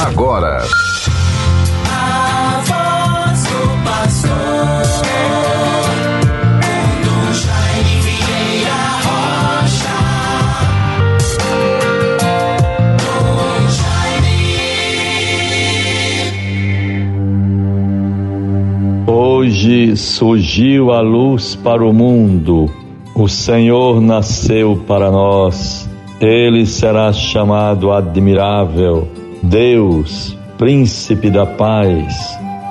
agora. Hoje surgiu a luz para o mundo, o Senhor nasceu para nós, ele será chamado admirável, Deus, Príncipe da Paz,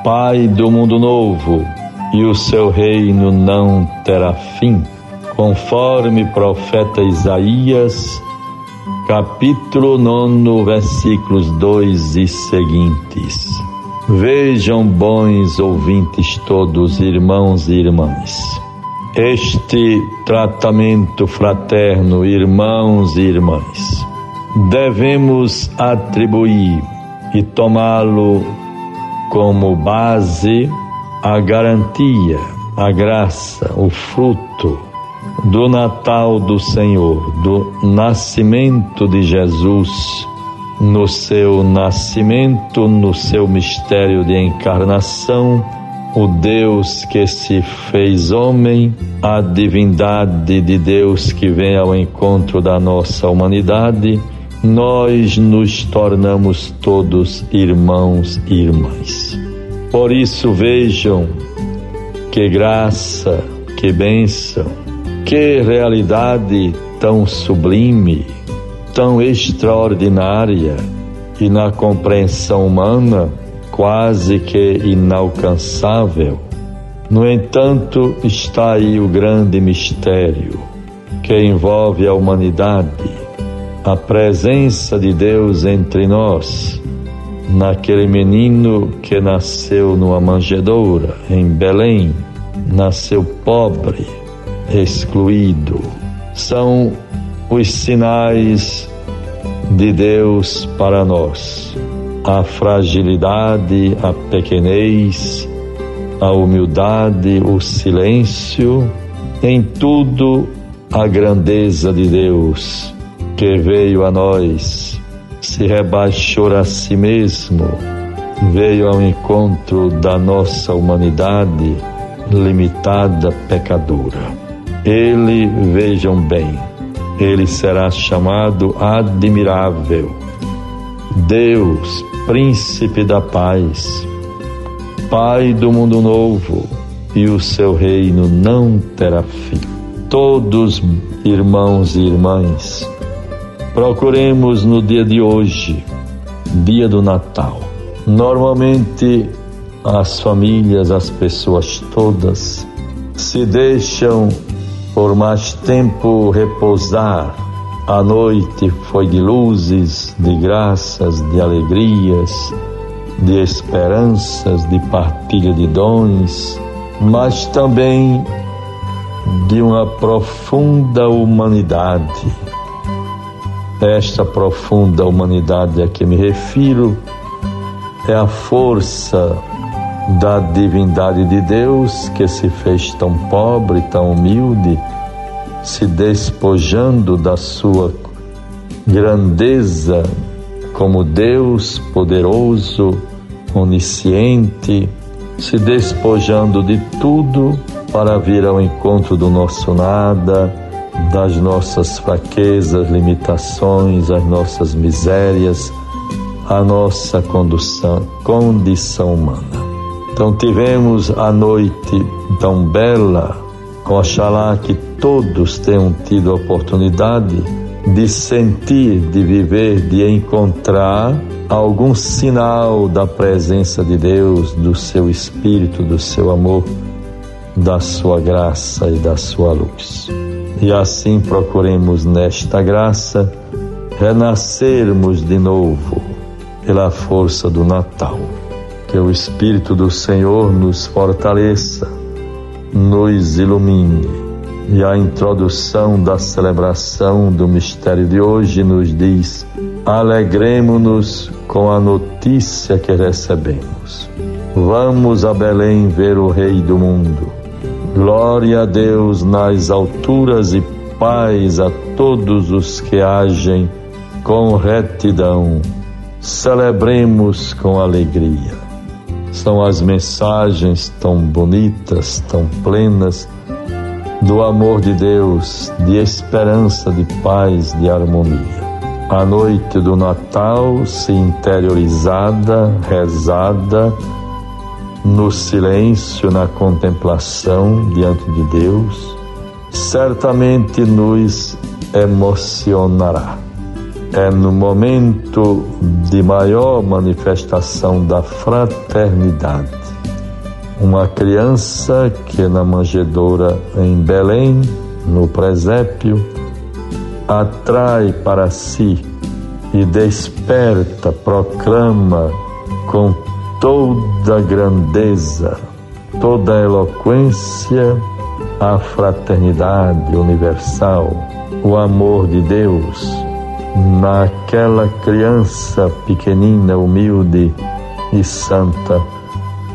Pai do mundo novo, e o seu reino não terá fim, conforme profeta Isaías, capítulo 9, versículos 2 e seguintes. Vejam, bons ouvintes todos, irmãos e irmãs, este tratamento fraterno, irmãos e irmãs, devemos atribuir e tomá-lo como base a garantia, a graça, o fruto do Natal do Senhor, do nascimento de Jesus no seu nascimento, no seu mistério de encarnação, o Deus que se fez homem, a divindade de Deus que vem ao encontro da nossa humanidade, nós nos tornamos todos irmãos e irmãs. Por isso vejam que graça, que bênção, que realidade tão sublime tão extraordinária e na compreensão humana quase que inalcançável. No entanto, está aí o grande mistério que envolve a humanidade, a presença de Deus entre nós, naquele menino que nasceu numa manjedoura em Belém, nasceu pobre, excluído. São os sinais de Deus para nós. A fragilidade, a pequenez, a humildade, o silêncio, em tudo a grandeza de Deus que veio a nós, se rebaixou a si mesmo, veio ao encontro da nossa humanidade limitada, pecadora. Ele, vejam bem, ele será chamado admirável. Deus, príncipe da paz, Pai do mundo novo, e o seu reino não terá fim. Todos, irmãos e irmãs, procuremos no dia de hoje, dia do Natal. Normalmente, as famílias, as pessoas todas se deixam por mais tempo repousar. A noite foi de luzes, de graças, de alegrias, de esperanças, de partilha de dons, mas também de uma profunda humanidade. Esta profunda humanidade a que me refiro é a força da divindade de Deus que se fez tão pobre, tão humilde, se despojando da sua grandeza como Deus poderoso, onisciente, se despojando de tudo para vir ao encontro do nosso nada, das nossas fraquezas, limitações, as nossas misérias, a nossa condução, condição humana. Então tivemos a noite tão bela, oxalá que todos tenham tido a oportunidade de sentir, de viver, de encontrar algum sinal da presença de Deus, do seu Espírito, do seu amor, da sua graça e da sua luz. E assim procuremos nesta graça renascermos de novo pela força do Natal. Que o Espírito do Senhor nos fortaleça, nos ilumine. E a introdução da celebração do mistério de hoje nos diz: alegremos-nos com a notícia que recebemos. Vamos a Belém ver o Rei do mundo. Glória a Deus nas alturas e paz a todos os que agem com retidão celebremos com alegria. São as mensagens tão bonitas, tão plenas do amor de Deus, de esperança, de paz, de harmonia. A noite do Natal, se interiorizada, rezada, no silêncio, na contemplação diante de Deus, certamente nos emocionará. É no momento de maior manifestação da fraternidade. Uma criança que na manjedoura em Belém, no presépio, atrai para si e desperta, proclama com toda grandeza, toda eloquência a fraternidade universal, o amor de Deus naquela criança pequenina, humilde e santa,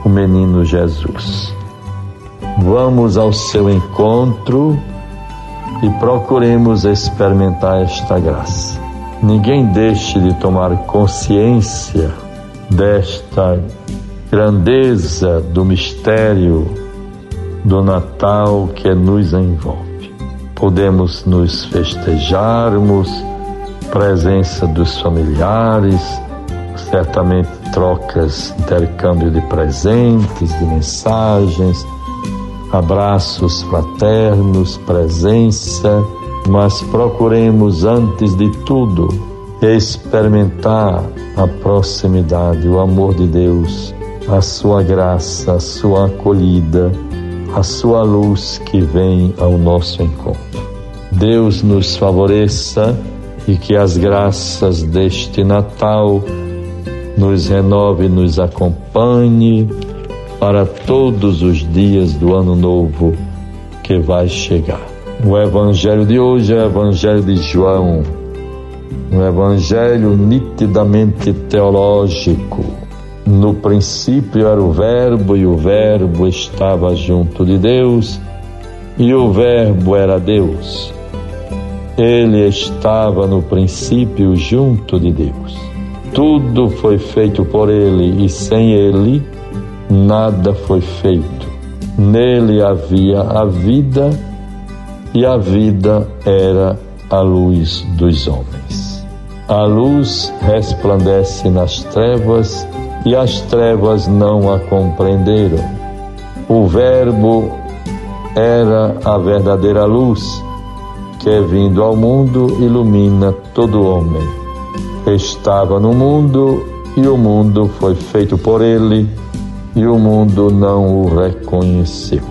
o menino Jesus. Vamos ao seu encontro e procuremos experimentar esta graça. Ninguém deixe de tomar consciência desta grandeza do mistério do Natal que nos envolve. Podemos nos festejarmos, presença dos familiares, certamente trocas, intercâmbio de presentes, de mensagens, abraços fraternos, presença, mas procuremos antes de tudo experimentar a proximidade, o amor de Deus, a sua graça, a sua acolhida, a sua luz que vem ao nosso encontro. Deus nos favoreça e que as graças deste Natal nos renove, nos acompanhe para todos os dias do ano novo que vai chegar. O evangelho de hoje é o evangelho de João, um evangelho nitidamente teológico. No princípio era o Verbo, e o Verbo estava junto de Deus, e o Verbo era Deus. Ele estava no princípio junto de Deus. Tudo foi feito por ele, e sem ele, nada foi feito. Nele havia a vida, e a vida era a luz dos homens. A luz resplandece nas trevas, e as trevas não a compreenderam. O Verbo era a verdadeira luz que, vindo ao mundo, ilumina todo homem. Estava no mundo e o mundo foi feito por ele e o mundo não o reconheceu.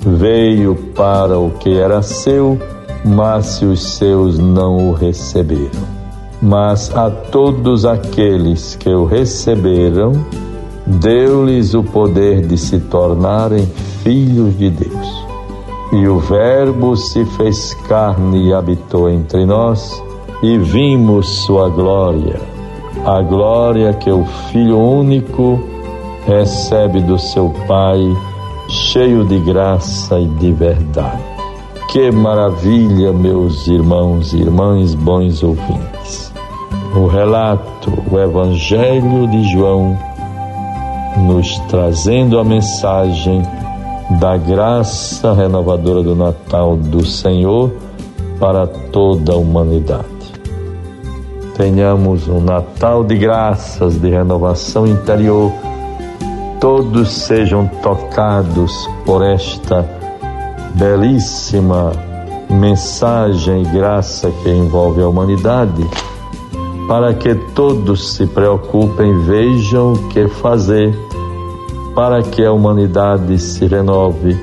Veio para o que era seu, mas se os seus não o receberam. Mas a todos aqueles que o receberam, deu-lhes o poder de se tornarem filhos de Deus e o Verbo se fez carne e habitou entre nós, e vimos sua glória, a glória que o Filho único recebe do seu Pai, cheio de graça e de verdade. Que maravilha, meus irmãos e irmãs, bons ouvintes. O relato, o Evangelho de João, nos trazendo a mensagem da graça renovadora do Natal do Senhor para toda a humanidade. Tenhamos um Natal de graças, de renovação interior, todos sejam tocados por esta belíssima mensagem e graça que envolve a humanidade, para que todos se preocupem, vejam o que fazer para que a humanidade se renove,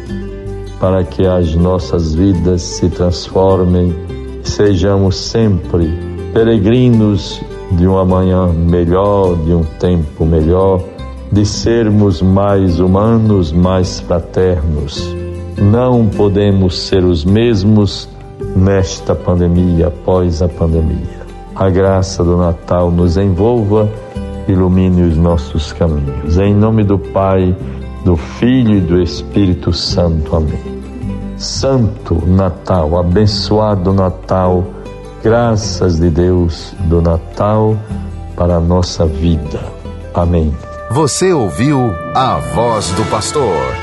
para que as nossas vidas se transformem, sejamos sempre peregrinos de um amanhã melhor, de um tempo melhor, de sermos mais humanos, mais fraternos. Não podemos ser os mesmos nesta pandemia, após a pandemia. A graça do Natal nos envolva ilumine os nossos caminhos. Em nome do Pai, do Filho e do Espírito Santo. Amém. Santo Natal, abençoado Natal, graças de Deus do Natal para a nossa vida. Amém. Você ouviu a voz do pastor